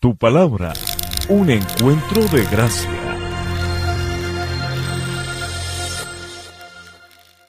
Tu palabra, un encuentro de gracia.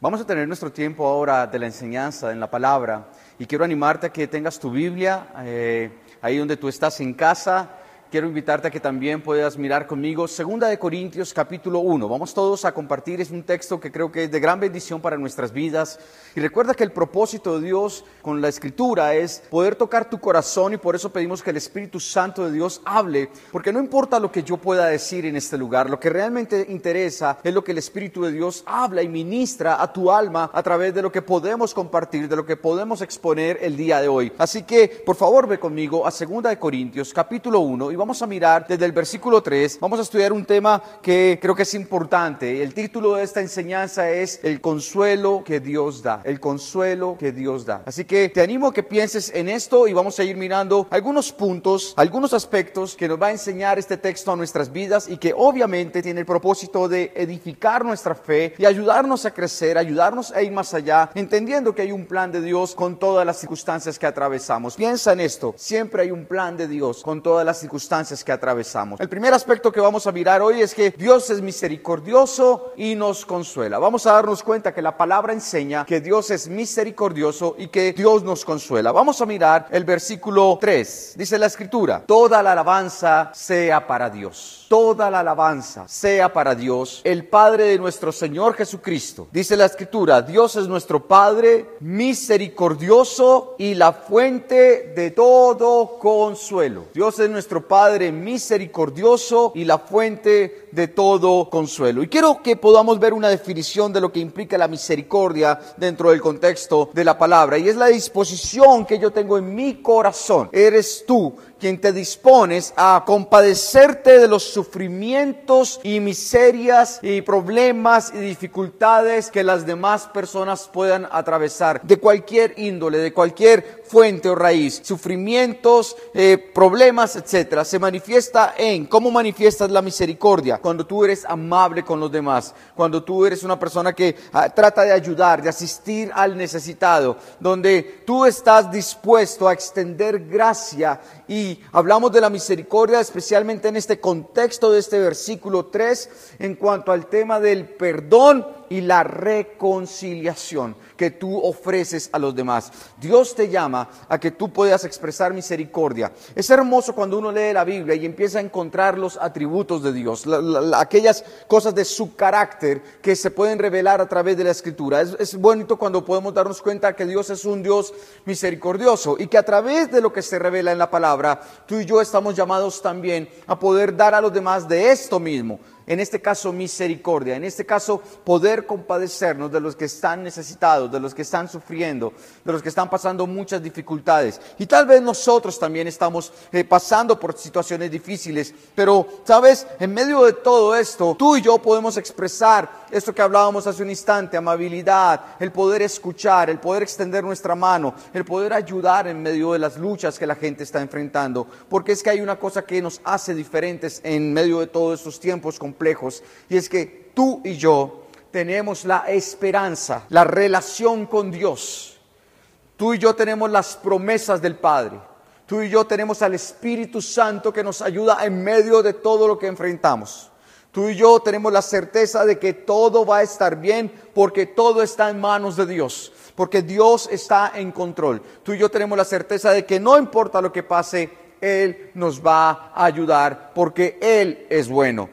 Vamos a tener nuestro tiempo ahora de la enseñanza en la palabra y quiero animarte a que tengas tu Biblia eh, ahí donde tú estás en casa quiero invitarte a que también puedas mirar conmigo Segunda de Corintios capítulo 1. Vamos todos a compartir, es un texto que creo que es de gran bendición para nuestras vidas. Y recuerda que el propósito de Dios con la escritura es poder tocar tu corazón y por eso pedimos que el Espíritu Santo de Dios hable, porque no importa lo que yo pueda decir en este lugar, lo que realmente interesa es lo que el Espíritu de Dios habla y ministra a tu alma a través de lo que podemos compartir, de lo que podemos exponer el día de hoy. Así que, por favor, ve conmigo a Segunda de Corintios capítulo 1 y vamos a mirar desde el versículo 3, vamos a estudiar un tema que creo que es importante. El título de esta enseñanza es El consuelo que Dios da, el consuelo que Dios da. Así que te animo a que pienses en esto y vamos a ir mirando algunos puntos, algunos aspectos que nos va a enseñar este texto a nuestras vidas y que obviamente tiene el propósito de edificar nuestra fe y ayudarnos a crecer, ayudarnos a ir más allá, entendiendo que hay un plan de Dios con todas las circunstancias que atravesamos. Piensa en esto, siempre hay un plan de Dios con todas las circunstancias que atravesamos. El primer aspecto que vamos a mirar hoy es que Dios es misericordioso y nos consuela. Vamos a darnos cuenta que la palabra enseña que Dios es misericordioso y que Dios nos consuela. Vamos a mirar el versículo 3. Dice la escritura, toda la alabanza sea para Dios. Toda la alabanza sea para Dios, el Padre de nuestro Señor Jesucristo. Dice la escritura, Dios es nuestro Padre misericordioso y la fuente de todo consuelo. Dios es nuestro Padre Padre misericordioso y la fuente de todo consuelo. Y quiero que podamos ver una definición de lo que implica la misericordia dentro del contexto de la palabra. Y es la disposición que yo tengo en mi corazón. Eres tú quien te dispones a compadecerte de los sufrimientos y miserias y problemas y dificultades que las demás personas puedan atravesar, de cualquier índole, de cualquier fuente o raíz, sufrimientos, eh, problemas, etcétera, se manifiesta en cómo manifiestas la misericordia cuando tú eres amable con los demás, cuando tú eres una persona que ah, trata de ayudar, de asistir al necesitado, donde tú estás dispuesto a extender gracia y hablamos de la misericordia especialmente en este contexto de este versículo 3 en cuanto al tema del perdón y la reconciliación que tú ofreces a los demás. Dios te llama a que tú puedas expresar misericordia. Es hermoso cuando uno lee la Biblia y empieza a encontrar los atributos de Dios, aquellas cosas de su carácter que se pueden revelar a través de la escritura. Es, es bonito cuando podemos darnos cuenta que Dios es un Dios misericordioso y que a través de lo que se revela en la palabra, tú y yo estamos llamados también a poder dar a los demás de esto mismo en este caso misericordia, en este caso poder compadecernos de los que están necesitados, de los que están sufriendo, de los que están pasando muchas dificultades. Y tal vez nosotros también estamos eh, pasando por situaciones difíciles, pero sabes, en medio de todo esto, tú y yo podemos expresar esto que hablábamos hace un instante, amabilidad, el poder escuchar, el poder extender nuestra mano, el poder ayudar en medio de las luchas que la gente está enfrentando, porque es que hay una cosa que nos hace diferentes en medio de todos estos tiempos y es que tú y yo tenemos la esperanza, la relación con Dios. Tú y yo tenemos las promesas del Padre. Tú y yo tenemos al Espíritu Santo que nos ayuda en medio de todo lo que enfrentamos. Tú y yo tenemos la certeza de que todo va a estar bien porque todo está en manos de Dios, porque Dios está en control. Tú y yo tenemos la certeza de que no importa lo que pase, Él nos va a ayudar porque Él es bueno.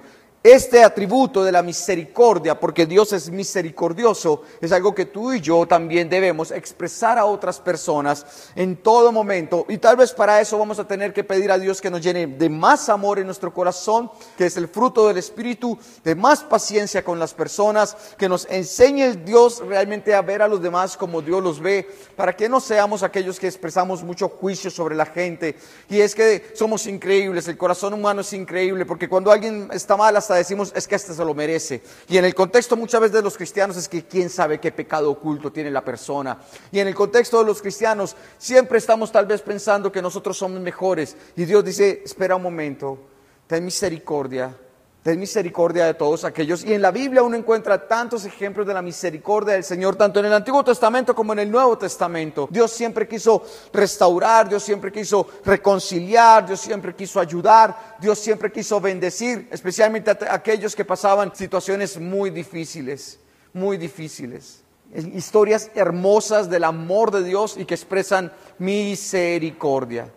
Este atributo de la misericordia, porque Dios es misericordioso, es algo que tú y yo también debemos expresar a otras personas en todo momento. Y tal vez para eso vamos a tener que pedir a Dios que nos llene de más amor en nuestro corazón, que es el fruto del Espíritu, de más paciencia con las personas, que nos enseñe el Dios realmente a ver a los demás como Dios los ve, para que no seamos aquellos que expresamos mucho juicio sobre la gente. Y es que somos increíbles, el corazón humano es increíble, porque cuando alguien está mal hasta decimos es que este se lo merece. Y en el contexto muchas veces de los cristianos es que quién sabe qué pecado oculto tiene la persona. Y en el contexto de los cristianos siempre estamos tal vez pensando que nosotros somos mejores. Y Dios dice, espera un momento, ten misericordia, Ten misericordia de todos aquellos. Y en la Biblia uno encuentra tantos ejemplos de la misericordia del Señor, tanto en el Antiguo Testamento como en el Nuevo Testamento. Dios siempre quiso restaurar, Dios siempre quiso reconciliar, Dios siempre quiso ayudar, Dios siempre quiso bendecir, especialmente a aquellos que pasaban situaciones muy difíciles, muy difíciles. Historias hermosas del amor de Dios y que expresan misericordia.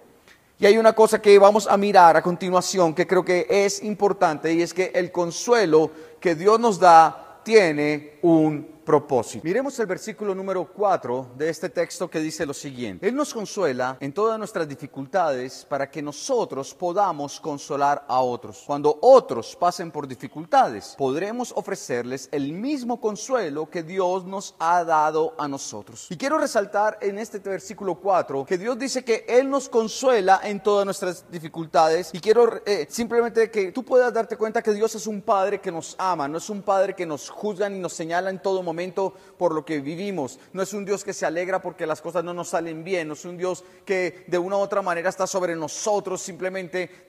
Y hay una cosa que vamos a mirar a continuación que creo que es importante y es que el consuelo que Dios nos da tiene un propósito. Miremos el versículo número 4 de este texto que dice lo siguiente. Él nos consuela en todas nuestras dificultades para que nosotros podamos consolar a otros. Cuando otros pasen por dificultades, podremos ofrecerles el mismo consuelo que Dios nos ha dado a nosotros. Y quiero resaltar en este versículo 4 que Dios dice que Él nos consuela en todas nuestras dificultades y quiero eh, simplemente que tú puedas darte cuenta que Dios es un Padre que nos ama, no es un Padre que nos juzga ni nos señala en todo momento por lo que vivimos. No es un Dios que se alegra porque las cosas no nos salen bien. No es un Dios que de una u otra manera está sobre nosotros, simplemente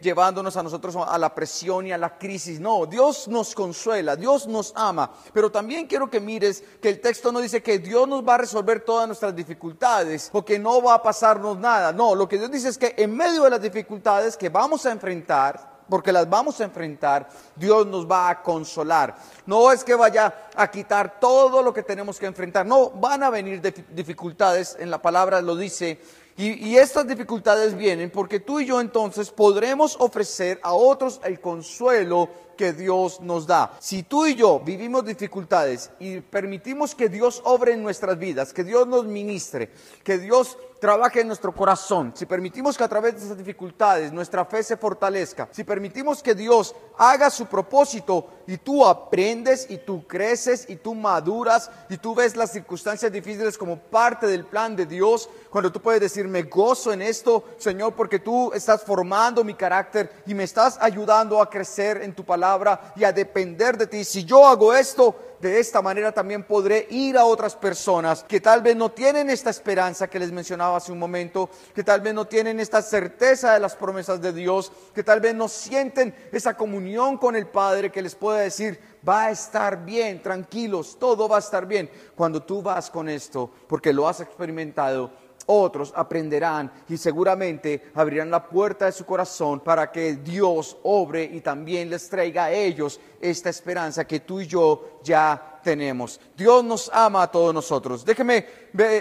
llevándonos a nosotros a la presión y a la crisis. No, Dios nos consuela, Dios nos ama. Pero también quiero que mires que el texto no dice que Dios nos va a resolver todas nuestras dificultades o que no va a pasarnos nada. No, lo que Dios dice es que en medio de las dificultades que vamos a enfrentar, porque las vamos a enfrentar, Dios nos va a consolar. No es que vaya a quitar todo lo que tenemos que enfrentar, no, van a venir dificultades, en la palabra lo dice, y, estas dificultades vienen porque tú y yo entonces podremos ofrecer a otros el consuelo que Dios nos da. Si tú y yo vivimos dificultades y permitimos que Dios obre en nuestras vidas, que Dios nos ministre, que Dios trabaje en nuestro corazón, si permitimos que a través de esas dificultades nuestra fe se fortalezca, si permitimos que Dios haga su propósito y tú aprendes y tú creces y tú maduras y tú ves las circunstancias difíciles como parte del plan de Dios, cuando tú puedes decir, me gozo en esto, Señor, porque tú estás formando mi carácter y me estás ayudando a crecer en tu palabra y a depender de ti. Si yo hago esto, de esta manera también podré ir a otras personas que tal vez no tienen esta esperanza que les mencionaba hace un momento, que tal vez no tienen esta certeza de las promesas de Dios, que tal vez no sienten esa comunión con el Padre que les pueda decir, va a estar bien, tranquilos, todo va a estar bien. Cuando tú vas con esto, porque lo has experimentado, otros aprenderán y seguramente abrirán la puerta de su corazón para que Dios obre y también les traiga a ellos esta esperanza que tú y yo ya tenemos. Dios nos ama a todos nosotros. Déjeme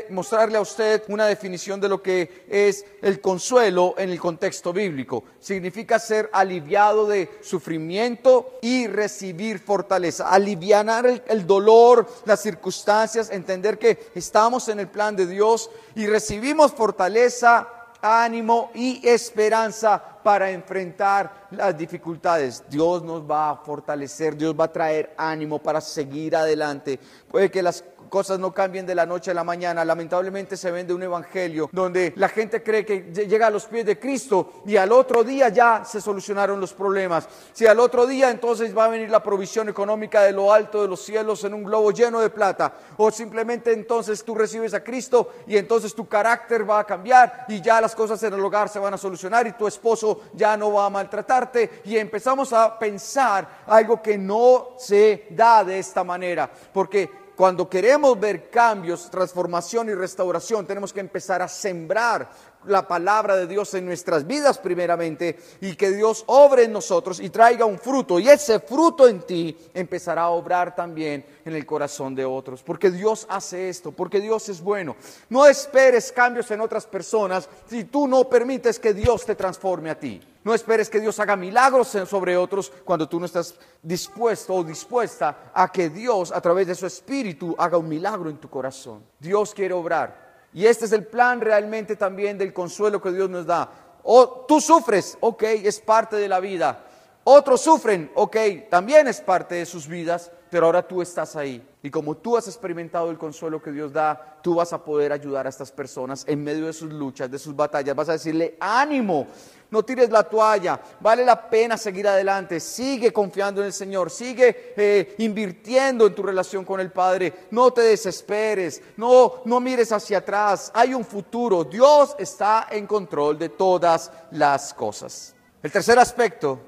mostrarle a usted una definición de lo que es el consuelo en el contexto bíblico. Significa ser aliviado de sufrimiento y recibir fortaleza. Aliviar el, el dolor, las circunstancias, entender que estamos en el plan de Dios y recibimos fortaleza ánimo y esperanza para enfrentar las dificultades. Dios nos va a fortalecer, Dios va a traer ánimo para seguir adelante. Puede que las cosas no cambien de la noche a la mañana. Lamentablemente se vende un evangelio donde la gente cree que llega a los pies de Cristo y al otro día ya se solucionaron los problemas. Si al otro día entonces va a venir la provisión económica de lo alto de los cielos en un globo lleno de plata. O simplemente entonces tú recibes a Cristo y entonces tu carácter va a cambiar y ya las cosas en el hogar se van a solucionar y tu esposo ya no va a maltratarte. Y empezamos a pensar algo que no se da de esta manera. Porque cuando queremos ver cambios, transformación y restauración, tenemos que empezar a sembrar la palabra de Dios en nuestras vidas primeramente y que Dios obre en nosotros y traiga un fruto. Y ese fruto en ti empezará a obrar también en el corazón de otros. Porque Dios hace esto, porque Dios es bueno. No esperes cambios en otras personas si tú no permites que Dios te transforme a ti. No esperes que Dios haga milagros sobre otros cuando tú no estás dispuesto o dispuesta a que Dios a través de su espíritu haga un milagro en tu corazón. Dios quiere obrar. Y este es el plan realmente también del consuelo que Dios nos da. O tú sufres, ok, es parte de la vida. Otros sufren, ok, también es parte de sus vidas, pero ahora tú estás ahí. Y como tú has experimentado el consuelo que Dios da, tú vas a poder ayudar a estas personas en medio de sus luchas, de sus batallas. Vas a decirle, ánimo, no tires la toalla, vale la pena seguir adelante, sigue confiando en el Señor, sigue eh, invirtiendo en tu relación con el Padre, no te desesperes, no, no mires hacia atrás, hay un futuro, Dios está en control de todas las cosas. El tercer aspecto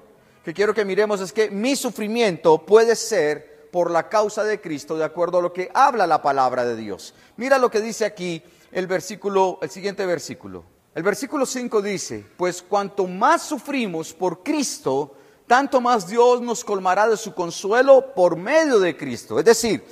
que quiero que miremos es que mi sufrimiento puede ser por la causa de Cristo, de acuerdo a lo que habla la palabra de Dios. Mira lo que dice aquí el versículo, el siguiente versículo. El versículo 5 dice, pues cuanto más sufrimos por Cristo, tanto más Dios nos colmará de su consuelo por medio de Cristo. Es decir,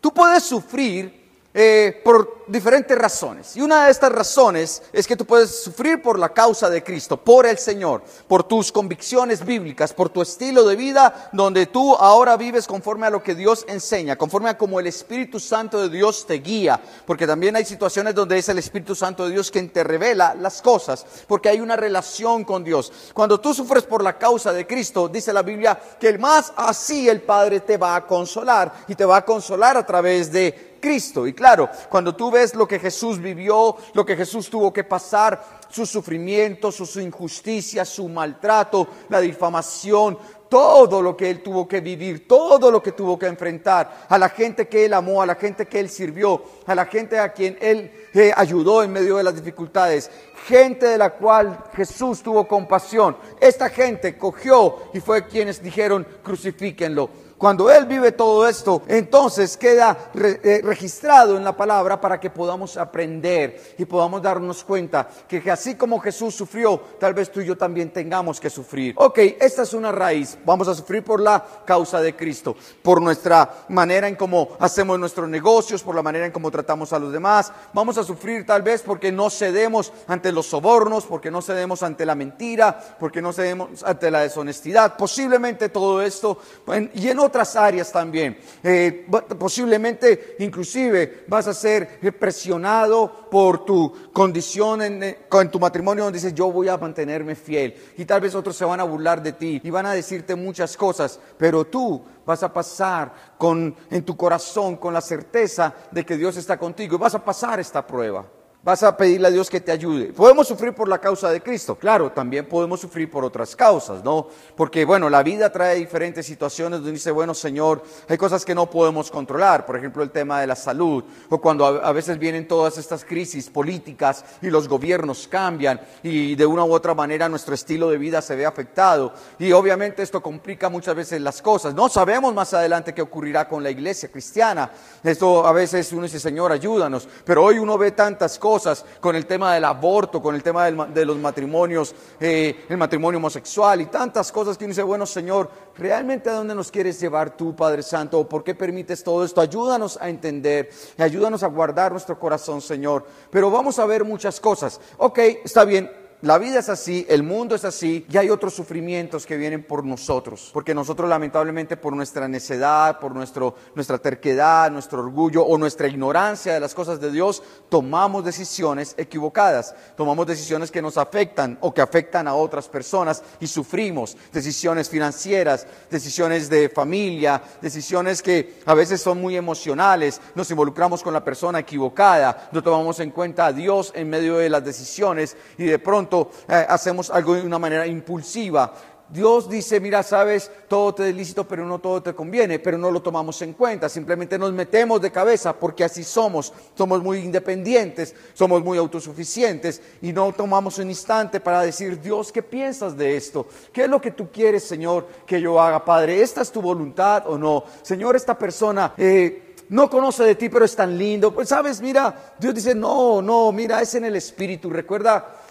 tú puedes sufrir eh, por diferentes razones. Y una de estas razones es que tú puedes sufrir por la causa de Cristo, por el Señor, por tus convicciones bíblicas, por tu estilo de vida, donde tú ahora vives conforme a lo que Dios enseña, conforme a como el Espíritu Santo de Dios te guía, porque también hay situaciones donde es el Espíritu Santo de Dios quien te revela las cosas, porque hay una relación con Dios. Cuando tú sufres por la causa de Cristo, dice la Biblia que el más así el Padre te va a consolar y te va a consolar a través de Cristo. Y claro, cuando tú ves lo que Jesús vivió, lo que Jesús tuvo que pasar, su sufrimiento, sus injusticias, su maltrato, la difamación, todo lo que él tuvo que vivir, todo lo que tuvo que enfrentar, a la gente que él amó, a la gente que él sirvió, a la gente a quien él eh, ayudó en medio de las dificultades, gente de la cual Jesús tuvo compasión. Esta gente cogió y fue quienes dijeron, crucifíquenlo. Cuando Él vive todo esto, entonces queda eh, registrado en la palabra para que podamos aprender y podamos darnos cuenta que, así como Jesús sufrió, tal vez tú y yo también tengamos que sufrir. Ok, esta es una raíz. Vamos a sufrir por la causa de Cristo, por nuestra manera en cómo hacemos nuestros negocios, por la manera en cómo tratamos a los demás. Vamos a sufrir tal vez porque no cedemos ante los sobornos, porque no cedemos ante la mentira, porque no cedemos ante la deshonestidad. Posiblemente todo esto y en otras áreas también. Eh, posiblemente, inclusive, vas a ser presionado por tu condición en, eh, en tu matrimonio donde dices, yo voy a mantenerme fiel. Y tal vez otros se van a burlar de ti y van a decirte muchas cosas, pero tú vas a pasar con, en tu corazón con la certeza de que Dios está contigo y vas a pasar esta prueba. Vas a pedirle a Dios que te ayude. Podemos sufrir por la causa de Cristo. Claro, también podemos sufrir por otras causas, ¿no? Porque, bueno, la vida trae diferentes situaciones donde dice, bueno, Señor, hay cosas que no podemos controlar. Por ejemplo, el tema de la salud. O cuando a veces vienen todas estas crisis políticas y los gobiernos cambian y de una u otra manera nuestro estilo de vida se ve afectado. Y obviamente esto complica muchas veces las cosas. No sabemos más adelante qué ocurrirá con la iglesia cristiana. Esto a veces uno dice, Señor, ayúdanos. Pero hoy uno ve tantas cosas con el tema del aborto, con el tema de los matrimonios, eh, el matrimonio homosexual y tantas cosas que dice, bueno Señor, ¿realmente a dónde nos quieres llevar tú, Padre Santo? ¿Por qué permites todo esto? Ayúdanos a entender, ayúdanos a guardar nuestro corazón, Señor. Pero vamos a ver muchas cosas. Ok, está bien, la vida es así, el mundo es así y hay otros sufrimientos que vienen por nosotros, porque nosotros lamentablemente por nuestra necedad, por nuestro, nuestra terquedad, nuestro orgullo o nuestra ignorancia de las cosas de Dios, tomamos decisiones equivocadas, tomamos decisiones que nos afectan o que afectan a otras personas y sufrimos, decisiones financieras, decisiones de familia, decisiones que a veces son muy emocionales, nos involucramos con la persona equivocada, no tomamos en cuenta a Dios en medio de las decisiones y de pronto eh, hacemos algo de una manera impulsiva. Dios dice, mira, sabes, todo te es lícito, pero no todo te conviene, pero no lo tomamos en cuenta, simplemente nos metemos de cabeza porque así somos, somos muy independientes, somos muy autosuficientes y no tomamos un instante para decir, Dios, ¿qué piensas de esto? ¿Qué es lo que tú quieres, Señor, que yo haga, Padre? ¿Esta es tu voluntad o no? Señor, esta persona... Eh, no conoce de ti, pero es tan lindo. Pues sabes, mira, Dios dice, no, no, mira, es en el Espíritu. Recuerda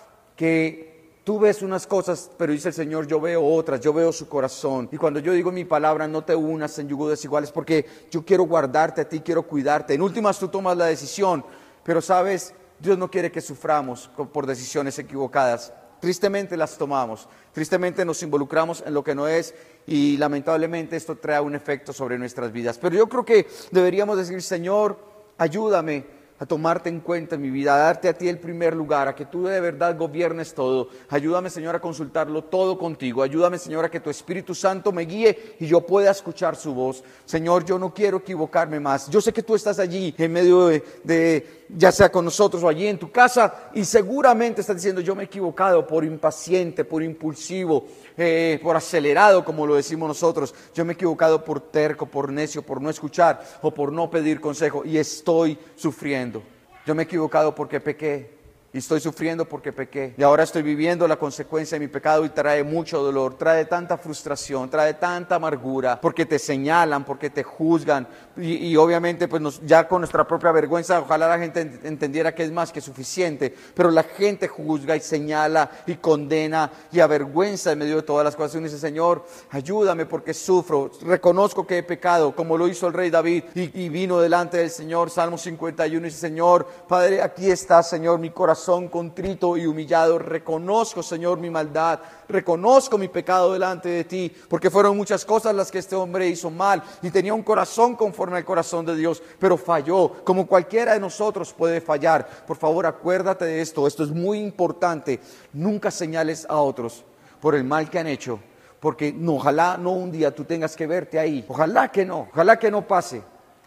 que tú ves unas cosas, pero dice el Señor, yo veo otras, yo veo su corazón. Y cuando yo digo mi palabra, no te unas en yugo desiguales, porque yo quiero guardarte a ti, quiero cuidarte. En últimas tú tomas la decisión, pero sabes, Dios no quiere que suframos por decisiones equivocadas. Tristemente las tomamos, tristemente nos involucramos en lo que no es y lamentablemente esto trae un efecto sobre nuestras vidas. Pero yo creo que deberíamos decir, Señor, ayúdame a tomarte en cuenta en mi vida, a darte a ti el primer lugar, a que tú de verdad gobiernes todo. Ayúdame, Señor, a consultarlo todo contigo. Ayúdame, Señor, a que tu Espíritu Santo me guíe y yo pueda escuchar su voz. Señor, yo no quiero equivocarme más. Yo sé que tú estás allí en medio de, ya sea con nosotros o allí en tu casa, y seguramente estás diciendo, yo me he equivocado por impaciente, por impulsivo, eh, por acelerado, como lo decimos nosotros. Yo me he equivocado por terco, por necio, por no escuchar o por no pedir consejo y estoy sufriendo. Yo me he equivocado porque pequé. Y estoy sufriendo porque pequé. Y ahora estoy viviendo la consecuencia de mi pecado y trae mucho dolor, trae tanta frustración, trae tanta amargura, porque te señalan, porque te juzgan. Y, obviamente, pues ya con nuestra propia vergüenza, ojalá la gente entendiera que es más que suficiente. Pero la gente juzga y señala y condena y avergüenza en medio de todas las cosas. Y dice, Señor, ayúdame porque sufro. Reconozco que he pecado, como lo hizo el rey David. Y, y vino delante del Señor, Salmo 51, y dice, Señor, Padre, aquí está, Señor, mi corazón son contrito y humillado. Reconozco, Señor, mi maldad. Reconozco mi pecado delante de ti, porque fueron muchas cosas las que este hombre hizo mal y tenía un corazón conforme al corazón de Dios, pero falló, como cualquiera de nosotros puede fallar. Por favor, acuérdate de esto. Esto es muy importante. Nunca señales a otros por el mal que han hecho, porque no, ojalá no un día tú tengas que verte ahí. Ojalá que no, ojalá que no pase.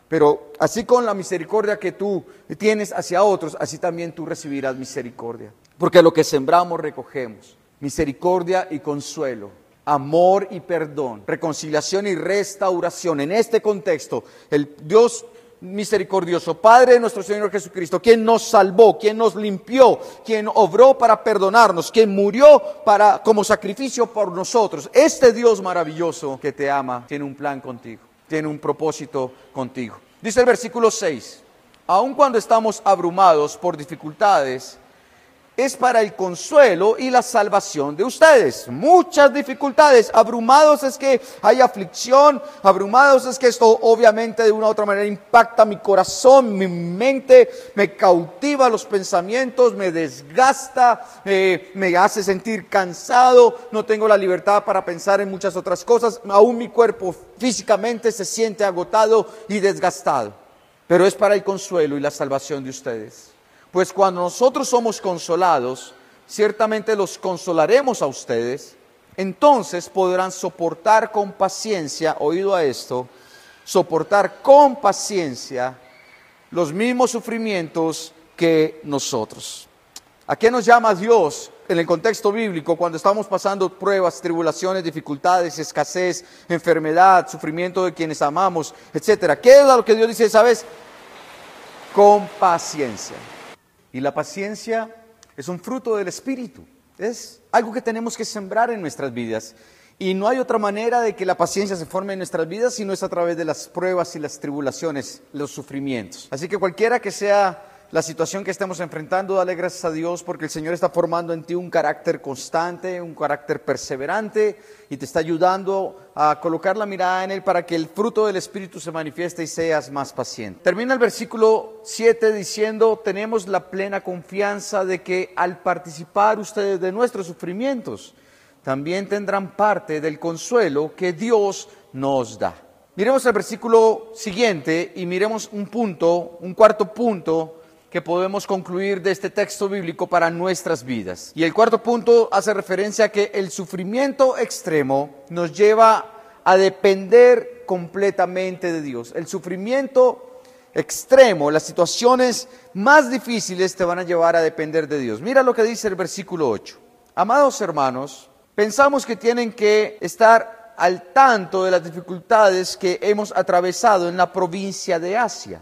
Pero así con la misericordia que tú tienes hacia otros, así también tú recibirás misericordia. Porque lo que sembramos recogemos. Misericordia y consuelo, amor y perdón, reconciliación y restauración. En este contexto, el Dios misericordioso, Padre de nuestro Señor Jesucristo, quien nos salvó, quien nos limpió, quien obró para perdonarnos, quien murió para como sacrificio por nosotros. Este Dios maravilloso que te ama tiene un plan contigo tiene un propósito contigo. Dice el versículo 6, aun cuando estamos abrumados por dificultades, es para el consuelo y la salvación de ustedes. Muchas dificultades. Abrumados es que hay aflicción. Abrumados es que esto obviamente de una u otra manera impacta mi corazón, mi mente, me cautiva los pensamientos, me desgasta, eh, me hace sentir cansado. No tengo la libertad para pensar en muchas otras cosas. Aún mi cuerpo físicamente se siente agotado y desgastado. Pero es para el consuelo y la salvación de ustedes. Pues cuando nosotros somos consolados, ciertamente los consolaremos a ustedes, entonces podrán soportar con paciencia, oído a esto, soportar con paciencia los mismos sufrimientos que nosotros. ¿A qué nos llama Dios en el contexto bíblico cuando estamos pasando pruebas, tribulaciones, dificultades, escasez, enfermedad, sufrimiento de quienes amamos, etcétera? ¿Qué es lo que Dios dice, sabes? Con paciencia. Y la paciencia es un fruto del Espíritu. Es algo que tenemos que sembrar en nuestras vidas. Y no hay otra manera de que la paciencia se forme en nuestras vidas si no es a través de las pruebas y las tribulaciones, los sufrimientos. Así que cualquiera que sea la situación que estamos enfrentando, dale gracias a Dios porque el Señor está formando en ti un carácter constante, un carácter perseverante y te está ayudando a colocar la mirada en Él para que el fruto del Espíritu se manifieste y seas más paciente. Termina el versículo 7 diciendo, tenemos la plena confianza de que al participar ustedes de nuestros sufrimientos, también tendrán parte del consuelo que Dios nos da. Miremos el versículo siguiente y miremos un punto, un cuarto punto que podemos concluir de este texto bíblico para nuestras vidas. Y el cuarto punto hace referencia a que el sufrimiento extremo nos lleva a depender completamente de Dios. El sufrimiento extremo, las situaciones más difíciles te van a llevar a depender de Dios. Mira lo que dice el versículo 8. Amados hermanos, pensamos que tienen que estar al tanto de las dificultades que hemos atravesado en la provincia de Asia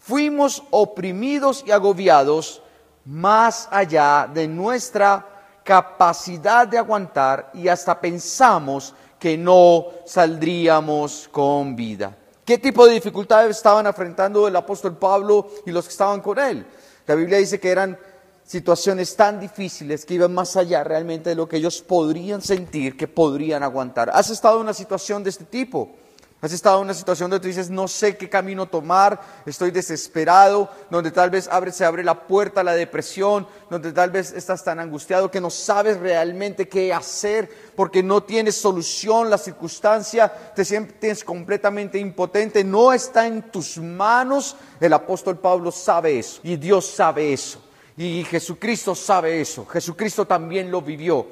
fuimos oprimidos y agobiados más allá de nuestra capacidad de aguantar y hasta pensamos que no saldríamos con vida. ¿Qué tipo de dificultades estaban enfrentando el apóstol Pablo y los que estaban con él? La Biblia dice que eran situaciones tan difíciles que iban más allá realmente de lo que ellos podrían sentir, que podrían aguantar. ¿Has estado en una situación de este tipo? Has estado en una situación donde tú dices, no sé qué camino tomar, estoy desesperado, donde tal vez abre, se abre la puerta a la depresión, donde tal vez estás tan angustiado que no sabes realmente qué hacer porque no tienes solución, la circunstancia, te sientes completamente impotente, no está en tus manos. El apóstol Pablo sabe eso y Dios sabe eso y Jesucristo sabe eso, Jesucristo también lo vivió.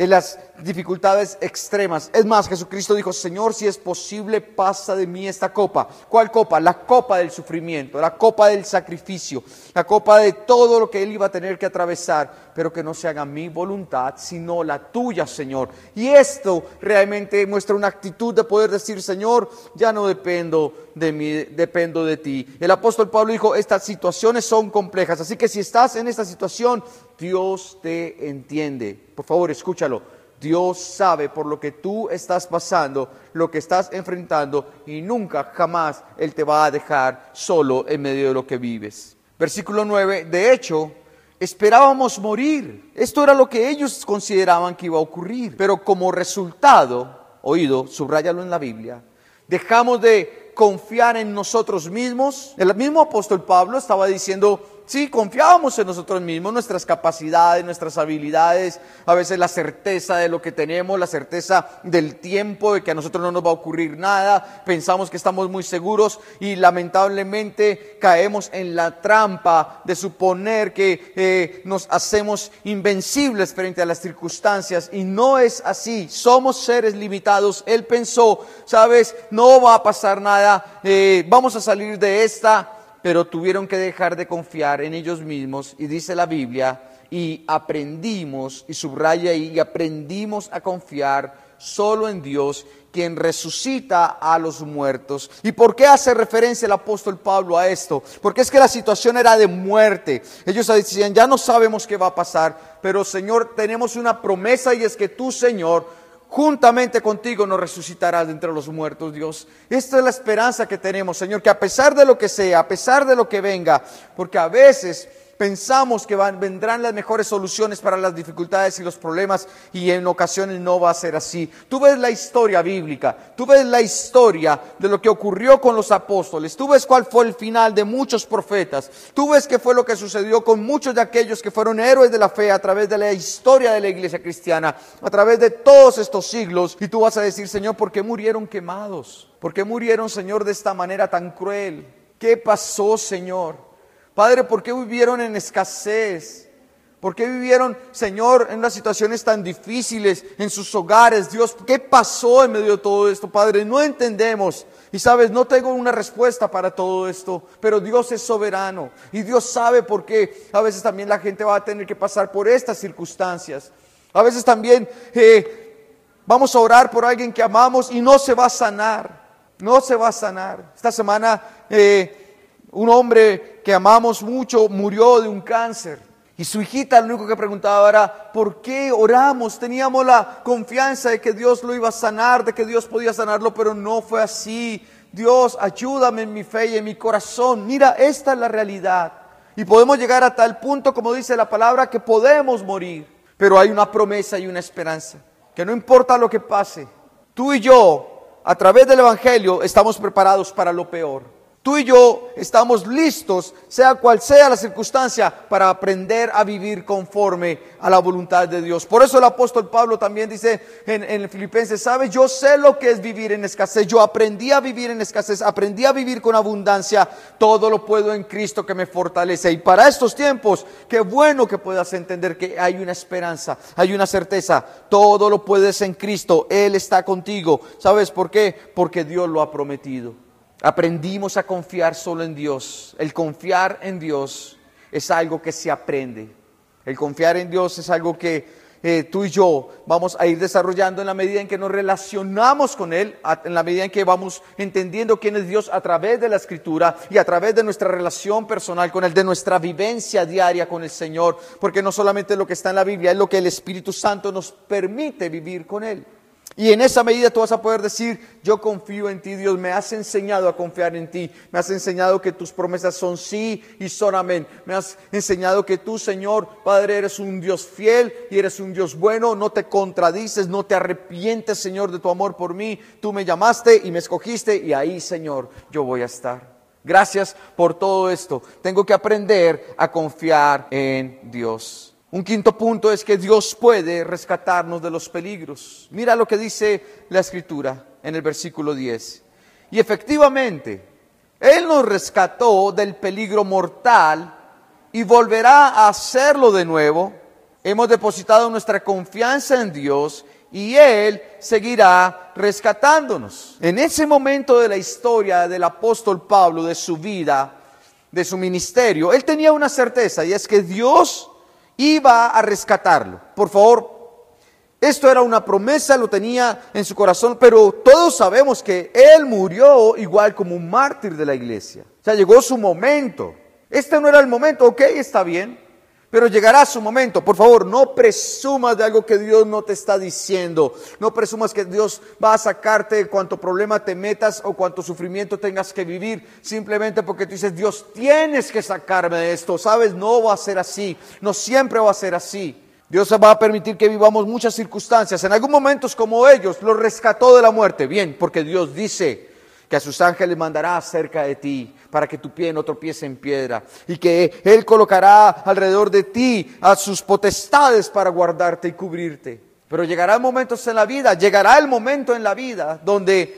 En las dificultades extremas. Es más, Jesucristo dijo, Señor, si es posible, pasa de mí esta copa. ¿Cuál copa? La copa del sufrimiento, la copa del sacrificio, la copa de todo lo que Él iba a tener que atravesar, pero que no se haga mi voluntad, sino la tuya, Señor. Y esto realmente muestra una actitud de poder decir, Señor, ya no dependo de mí, dependo de ti. El apóstol Pablo dijo, estas situaciones son complejas, así que si estás en esta situación, Dios te entiende. Por favor, escúchalo. Dios sabe por lo que tú estás pasando, lo que estás enfrentando y nunca, jamás Él te va a dejar solo en medio de lo que vives. Versículo 9, de hecho, esperábamos morir. Esto era lo que ellos consideraban que iba a ocurrir. Pero como resultado, oído, subráyalo en la Biblia, dejamos de confiar en nosotros mismos. El mismo apóstol Pablo estaba diciendo, Sí, confiábamos en nosotros mismos, nuestras capacidades, nuestras habilidades, a veces la certeza de lo que tenemos, la certeza del tiempo, de que a nosotros no nos va a ocurrir nada, pensamos que estamos muy seguros y lamentablemente caemos en la trampa de suponer que eh, nos hacemos invencibles frente a las circunstancias y no es así, somos seres limitados. Él pensó, sabes, no va a pasar nada, eh, vamos a salir de esta pero tuvieron que dejar de confiar en ellos mismos y dice la Biblia, y aprendimos, y subraya ahí, y aprendimos a confiar solo en Dios, quien resucita a los muertos. ¿Y por qué hace referencia el apóstol Pablo a esto? Porque es que la situación era de muerte. Ellos decían, ya no sabemos qué va a pasar, pero Señor, tenemos una promesa y es que tú, Señor, juntamente contigo nos resucitarás de entre los muertos, Dios. Esta es la esperanza que tenemos, Señor, que a pesar de lo que sea, a pesar de lo que venga, porque a veces pensamos que vendrán las mejores soluciones para las dificultades y los problemas y en ocasiones no va a ser así. Tú ves la historia bíblica, tú ves la historia de lo que ocurrió con los apóstoles, tú ves cuál fue el final de muchos profetas, tú ves qué fue lo que sucedió con muchos de aquellos que fueron héroes de la fe a través de la historia de la iglesia cristiana, a través de todos estos siglos y tú vas a decir, Señor, ¿por qué murieron quemados? ¿Por qué murieron, Señor, de esta manera tan cruel? ¿Qué pasó, Señor? Padre, ¿por qué vivieron en escasez? ¿Por qué vivieron, Señor, en unas situaciones tan difíciles en sus hogares? Dios, ¿qué pasó en medio de todo esto, Padre? No entendemos. Y sabes, no tengo una respuesta para todo esto, pero Dios es soberano y Dios sabe por qué a veces también la gente va a tener que pasar por estas circunstancias. A veces también eh, vamos a orar por alguien que amamos y no se va a sanar. No se va a sanar. Esta semana eh, un hombre que amamos mucho murió de un cáncer. Y su hijita lo único que preguntaba era, ¿por qué oramos? Teníamos la confianza de que Dios lo iba a sanar, de que Dios podía sanarlo, pero no fue así. Dios, ayúdame en mi fe y en mi corazón. Mira, esta es la realidad. Y podemos llegar a tal punto, como dice la palabra, que podemos morir. Pero hay una promesa y una esperanza. Que no importa lo que pase, tú y yo, a través del Evangelio, estamos preparados para lo peor. Tú y yo estamos listos, sea cual sea la circunstancia, para aprender a vivir conforme a la voluntad de Dios. Por eso el apóstol Pablo también dice en, en Filipenses, ¿sabes? Yo sé lo que es vivir en escasez. Yo aprendí a vivir en escasez, aprendí a vivir con abundancia. Todo lo puedo en Cristo que me fortalece. Y para estos tiempos, qué bueno que puedas entender que hay una esperanza, hay una certeza. Todo lo puedes en Cristo. Él está contigo. ¿Sabes por qué? Porque Dios lo ha prometido. Aprendimos a confiar solo en Dios. El confiar en Dios es algo que se aprende. El confiar en Dios es algo que eh, tú y yo vamos a ir desarrollando en la medida en que nos relacionamos con Él, en la medida en que vamos entendiendo quién es Dios a través de la Escritura y a través de nuestra relación personal con Él, de nuestra vivencia diaria con el Señor, porque no solamente lo que está en la Biblia, es lo que el Espíritu Santo nos permite vivir con Él. Y en esa medida tú vas a poder decir, yo confío en ti, Dios, me has enseñado a confiar en ti, me has enseñado que tus promesas son sí y son amén, me has enseñado que tú, Señor, Padre, eres un Dios fiel y eres un Dios bueno, no te contradices, no te arrepientes, Señor, de tu amor por mí, tú me llamaste y me escogiste y ahí, Señor, yo voy a estar. Gracias por todo esto. Tengo que aprender a confiar en Dios. Un quinto punto es que Dios puede rescatarnos de los peligros. Mira lo que dice la escritura en el versículo 10. Y efectivamente, Él nos rescató del peligro mortal y volverá a hacerlo de nuevo. hemos depositado nuestra confianza en Dios y Él seguirá rescatándonos. En ese momento de la historia del apóstol Pablo, de su vida, de su ministerio, él tenía una certeza y es que Dios iba a rescatarlo. Por favor, esto era una promesa, lo tenía en su corazón, pero todos sabemos que él murió igual como un mártir de la iglesia. O sea, llegó su momento. Este no era el momento, ok, está bien. Pero llegará su momento. Por favor, no presumas de algo que Dios no te está diciendo. No presumas que Dios va a sacarte de cuanto problema te metas o cuánto sufrimiento tengas que vivir. Simplemente porque tú dices, Dios, tienes que sacarme de esto. Sabes, no va a ser así. No siempre va a ser así. Dios va a permitir que vivamos muchas circunstancias. En algún momento como ellos, lo rescató de la muerte. Bien, porque Dios dice, que a sus ángeles mandará cerca de ti para que tu pie no tropiece en piedra y que Él colocará alrededor de ti a sus potestades para guardarte y cubrirte. Pero llegarán momentos en la vida, llegará el momento en la vida donde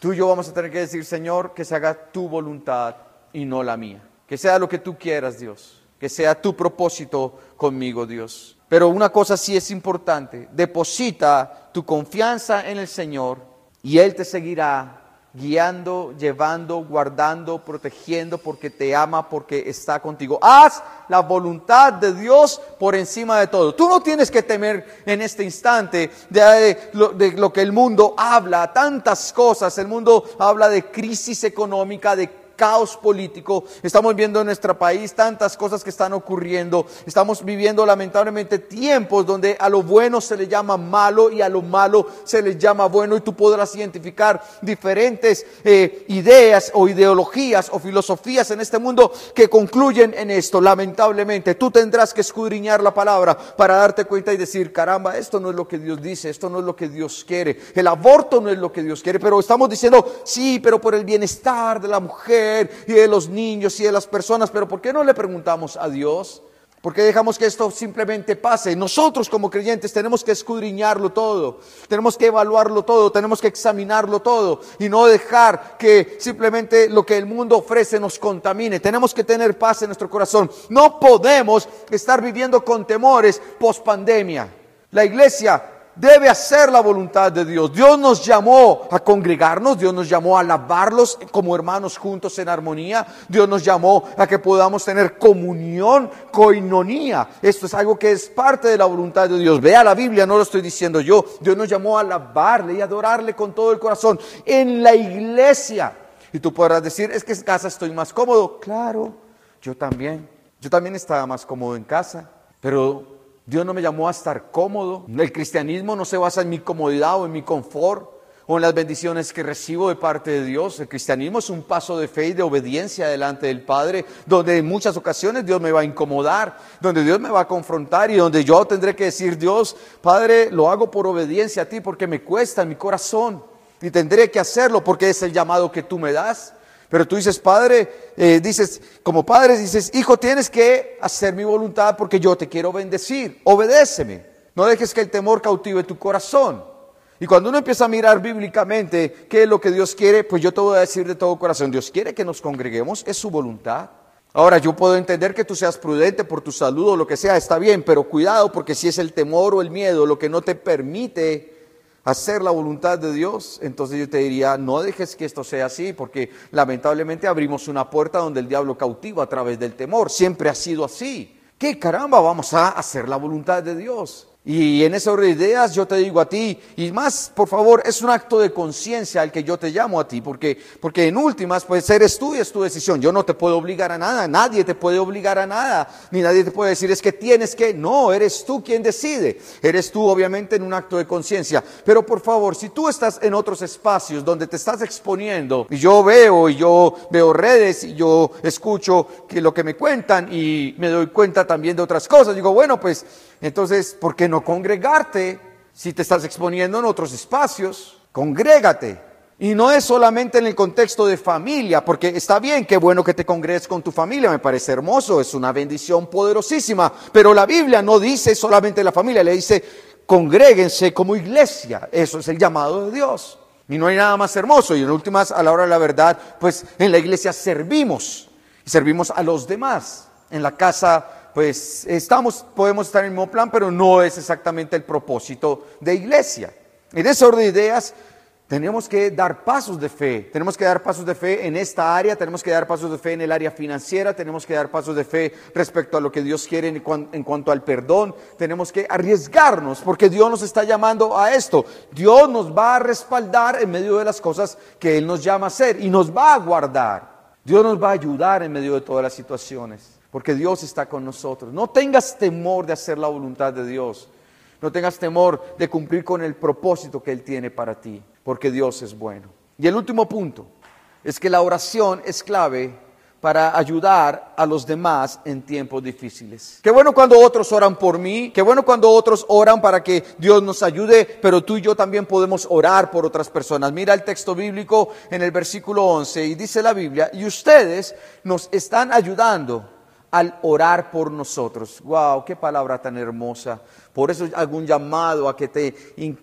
tú y yo vamos a tener que decir, Señor, que se haga tu voluntad y no la mía. Que sea lo que tú quieras, Dios. Que sea tu propósito conmigo, Dios. Pero una cosa sí es importante, deposita tu confianza en el Señor y Él te seguirá guiando, llevando, guardando, protegiendo, porque te ama, porque está contigo. Haz la voluntad de Dios por encima de todo. Tú no tienes que temer en este instante de, lo, que el mundo habla, tantas cosas. El mundo habla de crisis económica, de caos político. Estamos viendo en nuestro país tantas cosas que están ocurriendo. Estamos viviendo lamentablemente tiempos donde a lo bueno se le llama malo y a lo malo se le llama bueno y tú podrás identificar diferentes eh, ideas o ideologías o filosofías en este mundo que concluyen en esto. Lamentablemente tú tendrás que escudriñar la palabra para darte cuenta y decir, caramba, esto no es lo que Dios dice, esto no es lo que Dios quiere. El aborto no es lo que Dios quiere, pero estamos diciendo, sí, pero por el bienestar de la mujer y de los niños y de las personas, pero ¿por qué no le preguntamos a Dios? ¿Por qué dejamos que esto simplemente pase? Nosotros como creyentes tenemos que escudriñarlo todo, tenemos que evaluarlo todo, tenemos que examinarlo todo y no dejar que simplemente lo que el mundo ofrece nos contamine. Tenemos que tener paz en nuestro corazón. No podemos estar viviendo con temores post pandemia. La iglesia debe hacer la voluntad de Dios. Dios nos llamó a congregarnos, Dios nos llamó a alabarlos como hermanos juntos en armonía, Dios nos llamó a que podamos tener comunión, coinonía. Esto es algo que es parte de la voluntad de Dios. Vea la Biblia, no lo estoy diciendo yo. Dios nos llamó a alabarle y adorarle con todo el corazón en la iglesia. Y tú podrás decir, es que en casa estoy más cómodo. Claro, yo también. Yo también estaba más cómodo en casa, pero Dios no me llamó a estar cómodo. El cristianismo no se basa en mi comodidad o en mi confort o en las bendiciones que recibo de parte de Dios. El cristianismo es un paso de fe y de obediencia delante del Padre, donde en muchas ocasiones Dios me va a incomodar, donde Dios me va a confrontar y donde yo tendré que decir, Dios, Padre, lo hago por obediencia a ti porque me cuesta en mi corazón y tendré que hacerlo porque es el llamado que tú me das. Pero tú dices, padre, eh, dices, como padre, dices, hijo, tienes que hacer mi voluntad porque yo te quiero bendecir. Obedéceme. No dejes que el temor cautive tu corazón. Y cuando uno empieza a mirar bíblicamente qué es lo que Dios quiere, pues yo te voy a decir de todo corazón, Dios quiere que nos congreguemos, es su voluntad. Ahora yo puedo entender que tú seas prudente por tu salud o lo que sea, está bien, pero cuidado porque si es el temor o el miedo lo que no te permite hacer la voluntad de Dios, entonces yo te diría, no dejes que esto sea así, porque lamentablemente abrimos una puerta donde el diablo cautiva a través del temor. Siempre ha sido así. ¿Qué caramba vamos a hacer la voluntad de Dios? Y en de ideas yo te digo a ti, y más, por favor, es un acto de conciencia al que yo te llamo a ti, porque, porque en últimas, pues eres tú y es tu decisión. Yo no te puedo obligar a nada, nadie te puede obligar a nada, ni nadie te puede decir es que tienes que, no, eres tú quien decide. Eres tú, obviamente, en un acto de conciencia. Pero por favor, si tú estás en otros espacios donde te estás exponiendo, y yo veo, y yo veo redes, y yo escucho que lo que me cuentan, y me doy cuenta también de otras cosas, digo, bueno, pues entonces, ¿por qué no congregarte si te estás exponiendo en otros espacios? Congrégate. Y no es solamente en el contexto de familia, porque está bien, qué bueno que te congregues con tu familia, me parece hermoso, es una bendición poderosísima, pero la Biblia no dice solamente la familia, le dice, congréguense como iglesia, eso es el llamado de Dios. Y no hay nada más hermoso, y en últimas, a la hora de la verdad, pues en la iglesia servimos, servimos a los demás, en la casa pues estamos, podemos estar en el mismo plan, pero no es exactamente el propósito de iglesia. En ese orden de ideas, tenemos que dar pasos de fe, tenemos que dar pasos de fe en esta área, tenemos que dar pasos de fe en el área financiera, tenemos que dar pasos de fe respecto a lo que Dios quiere en, cuanto al perdón, tenemos que arriesgarnos porque Dios nos está llamando a esto. Dios nos va a respaldar en medio de las cosas que Él nos llama a hacer y nos va a guardar. Dios nos va a ayudar en medio de todas las situaciones porque Dios está con nosotros. No tengas temor de hacer la voluntad de Dios. No tengas temor de cumplir con el propósito que Él tiene para ti porque Dios es bueno. Y el último punto es que la oración es clave para ayudar a los demás en tiempos difíciles. Qué bueno cuando otros oran por mí, qué bueno cuando otros oran para que Dios nos ayude, pero tú y yo también podemos orar por otras personas. Mira el texto bíblico en el versículo 11 y dice la Biblia, y ustedes nos están ayudando al orar por nosotros. ¡Wow! ¡Qué palabra tan hermosa! Por eso hago un llamado a que te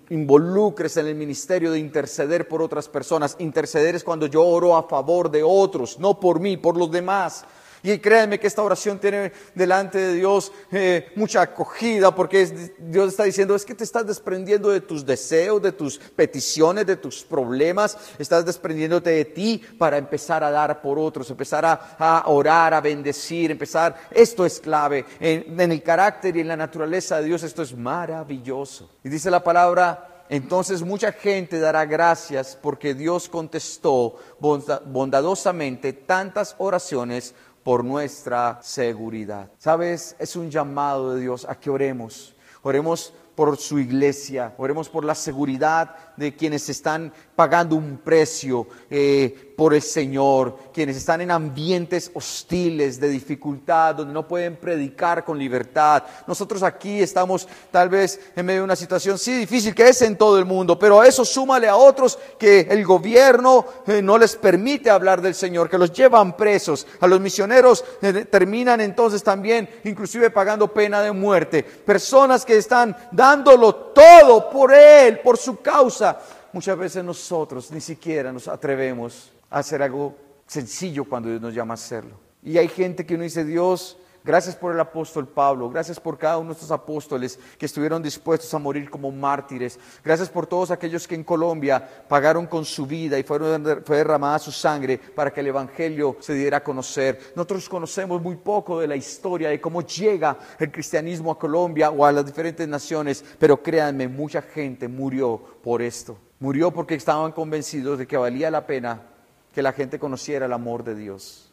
involucres en el ministerio de interceder por otras personas. Interceder es cuando yo oro a favor de otros, no por mí, por los demás. Y créanme que esta oración tiene delante de Dios eh, mucha acogida porque Dios está diciendo, es que te estás desprendiendo de tus deseos, de tus peticiones, de tus problemas, estás desprendiéndote de ti para empezar a dar por otros, empezar a, orar, a bendecir, empezar. Esto es clave. En, en el carácter y en la naturaleza de Dios esto es maravilloso. Y dice la palabra, entonces mucha gente dará gracias porque Dios contestó bondadosamente tantas oraciones por nuestra seguridad. Sabes, es un llamado de Dios a que oremos. Oremos por su iglesia, oremos por la seguridad de quienes están pagando un precio eh, por el Señor, quienes están en ambientes hostiles, de dificultad, donde no pueden predicar con libertad. Nosotros aquí estamos tal vez en medio de una situación, sí, difícil, que es en todo el mundo, pero a eso súmale a otros que el gobierno eh, no les permite hablar del Señor, que los llevan presos. A los misioneros eh, terminan entonces también, inclusive pagando pena de muerte. Personas que están dándolo todo por Él, por su causa muchas veces nosotros ni siquiera nos atrevemos hacer algo sencillo cuando Dios nos llama a hacerlo. Y hay gente que uno dice, Dios, gracias por el apóstol Pablo, gracias por cada uno de estos apóstoles que estuvieron dispuestos a morir como mártires, gracias por todos aquellos que en Colombia pagaron con su vida y fueron, fue derramada su sangre para que el Evangelio se diera a conocer. Nosotros conocemos muy poco de la historia de cómo llega el cristianismo a Colombia o a las diferentes naciones, pero créanme, mucha gente murió por esto. Murió porque estaban convencidos de que valía la pena que la gente conociera el amor de Dios.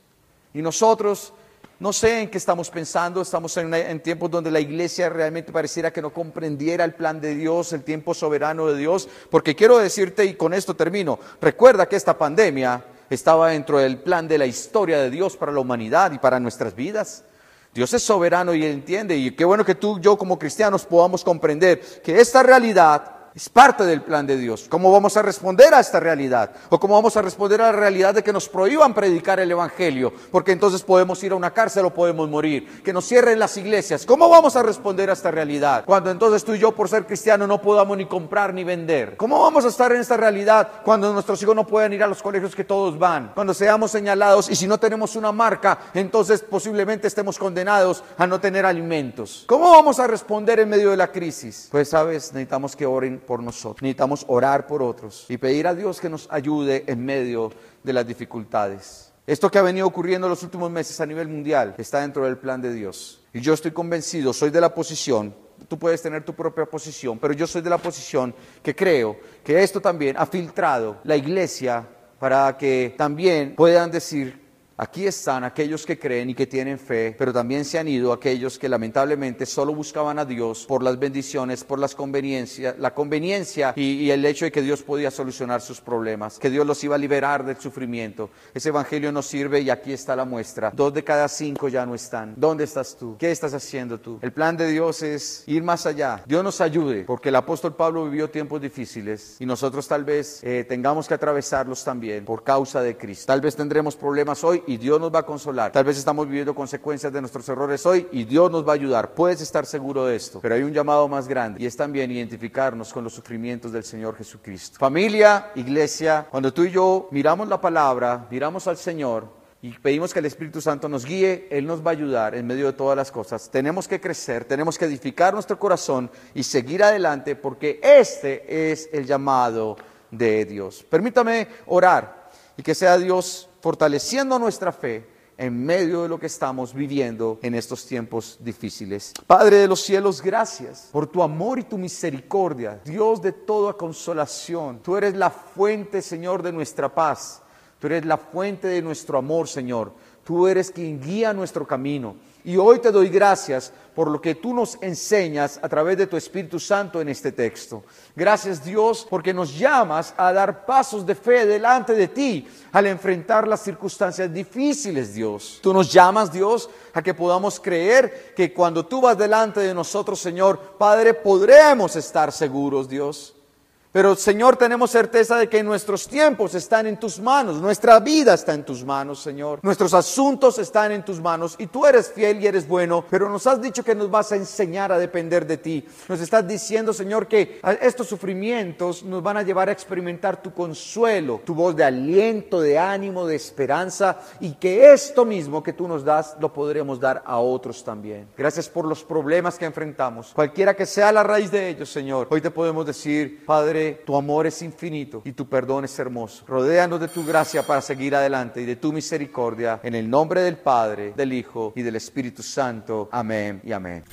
Y nosotros, no sé en qué estamos pensando, estamos en, tiempos donde la iglesia realmente pareciera que no comprendiera el plan de Dios, el tiempo soberano de Dios, porque quiero decirte, y con esto termino, recuerda que esta pandemia estaba dentro del plan de la historia de Dios para la humanidad y para nuestras vidas. Dios es soberano y entiende, y qué bueno que tú yo como cristianos podamos comprender que esta realidad es parte del plan de Dios. ¿Cómo vamos a responder a esta realidad? ¿O cómo vamos a responder a la realidad de que nos prohíban predicar el Evangelio? Porque entonces podemos ir a una cárcel o podemos morir. Que nos cierren las iglesias. ¿Cómo vamos a responder a esta realidad? Cuando entonces tú y yo, por ser cristianos, no podamos ni comprar ni vender. ¿Cómo vamos a estar en esta realidad cuando nuestros hijos no pueden ir a los colegios que todos van? Cuando seamos señalados y si no tenemos una marca, entonces posiblemente estemos condenados a no tener alimentos. ¿Cómo vamos a responder en medio de la crisis? Pues sabes, necesitamos por nosotros. Necesitamos orar por otros y pedir a Dios que nos ayude en medio de las dificultades. Esto que ha venido ocurriendo en los últimos meses a nivel mundial está dentro del plan de Dios. Y yo estoy convencido, soy de la posición, tú puedes tener tu propia posición, pero yo soy de la posición que creo que esto también ha filtrado la iglesia para que también puedan decir Aquí están aquellos que creen y que tienen fe, pero también se han ido aquellos que lamentablemente solo buscaban a Dios por las bendiciones, por las conveniencias, la conveniencia y, el hecho de que Dios podía solucionar sus problemas, que Dios los iba a liberar del sufrimiento. Ese evangelio no sirve y aquí está la muestra. Dos de cada cinco ya no están. ¿Dónde estás tú? ¿Qué estás haciendo tú? El plan de Dios es ir más allá. Dios nos ayude, porque el apóstol Pablo vivió tiempos difíciles y nosotros tal vez eh, tengamos que atravesarlos también por causa de Cristo. Tal vez tendremos problemas hoy y Dios nos va a consolar. Tal vez estamos viviendo consecuencias de nuestros errores hoy y Dios nos va a ayudar. Puedes estar seguro de esto. Pero hay un llamado más grande y es también identificarnos con los sufrimientos del Señor Jesucristo. Familia, iglesia, cuando tú y yo miramos la palabra, miramos al Señor, Y pedimos que el Espíritu Santo nos guíe, Él nos va a ayudar en medio de todas las cosas. Tenemos que crecer, tenemos que edificar nuestro corazón y seguir adelante porque este es el llamado de Dios. Permítame orar y que sea Dios fortaleciendo nuestra fe en medio de lo que estamos viviendo en estos tiempos difíciles. Padre de los cielos, gracias por tu amor y tu misericordia, Dios de toda consolación. Tú eres la fuente, Señor, de nuestra paz. Tú eres la fuente de nuestro amor, Señor. Tú eres quien guía nuestro camino. Y hoy te doy gracias por lo que tú nos enseñas a través de tu Espíritu Santo en este texto. Gracias Dios porque nos llamas a dar pasos de fe delante de ti al enfrentar las circunstancias difíciles, Dios. Tú nos llamas, Dios, a que podamos creer que cuando tú vas delante de nosotros, Señor, Padre, podremos estar seguros, Dios. Pero Señor, tenemos certeza de que nuestros tiempos están en tus manos, nuestra vida está en tus manos, Señor. Nuestros asuntos están en tus manos y tú eres fiel y eres bueno, pero nos has dicho que nos vas a enseñar a depender de ti. Nos estás diciendo, Señor, que estos sufrimientos nos van a llevar a experimentar tu consuelo, tu voz de aliento, de ánimo, de esperanza y que esto mismo que tú nos das lo podremos dar a otros también. Gracias por los problemas que enfrentamos, cualquiera que sea la raíz de ellos, Señor. Hoy te podemos decir, Tu amor es infinito y tu perdón es hermoso. Rodéanos de tu gracia para seguir adelante y de tu misericordia. En el nombre del Padre, del Hijo y del Espíritu Santo. Amén y amén.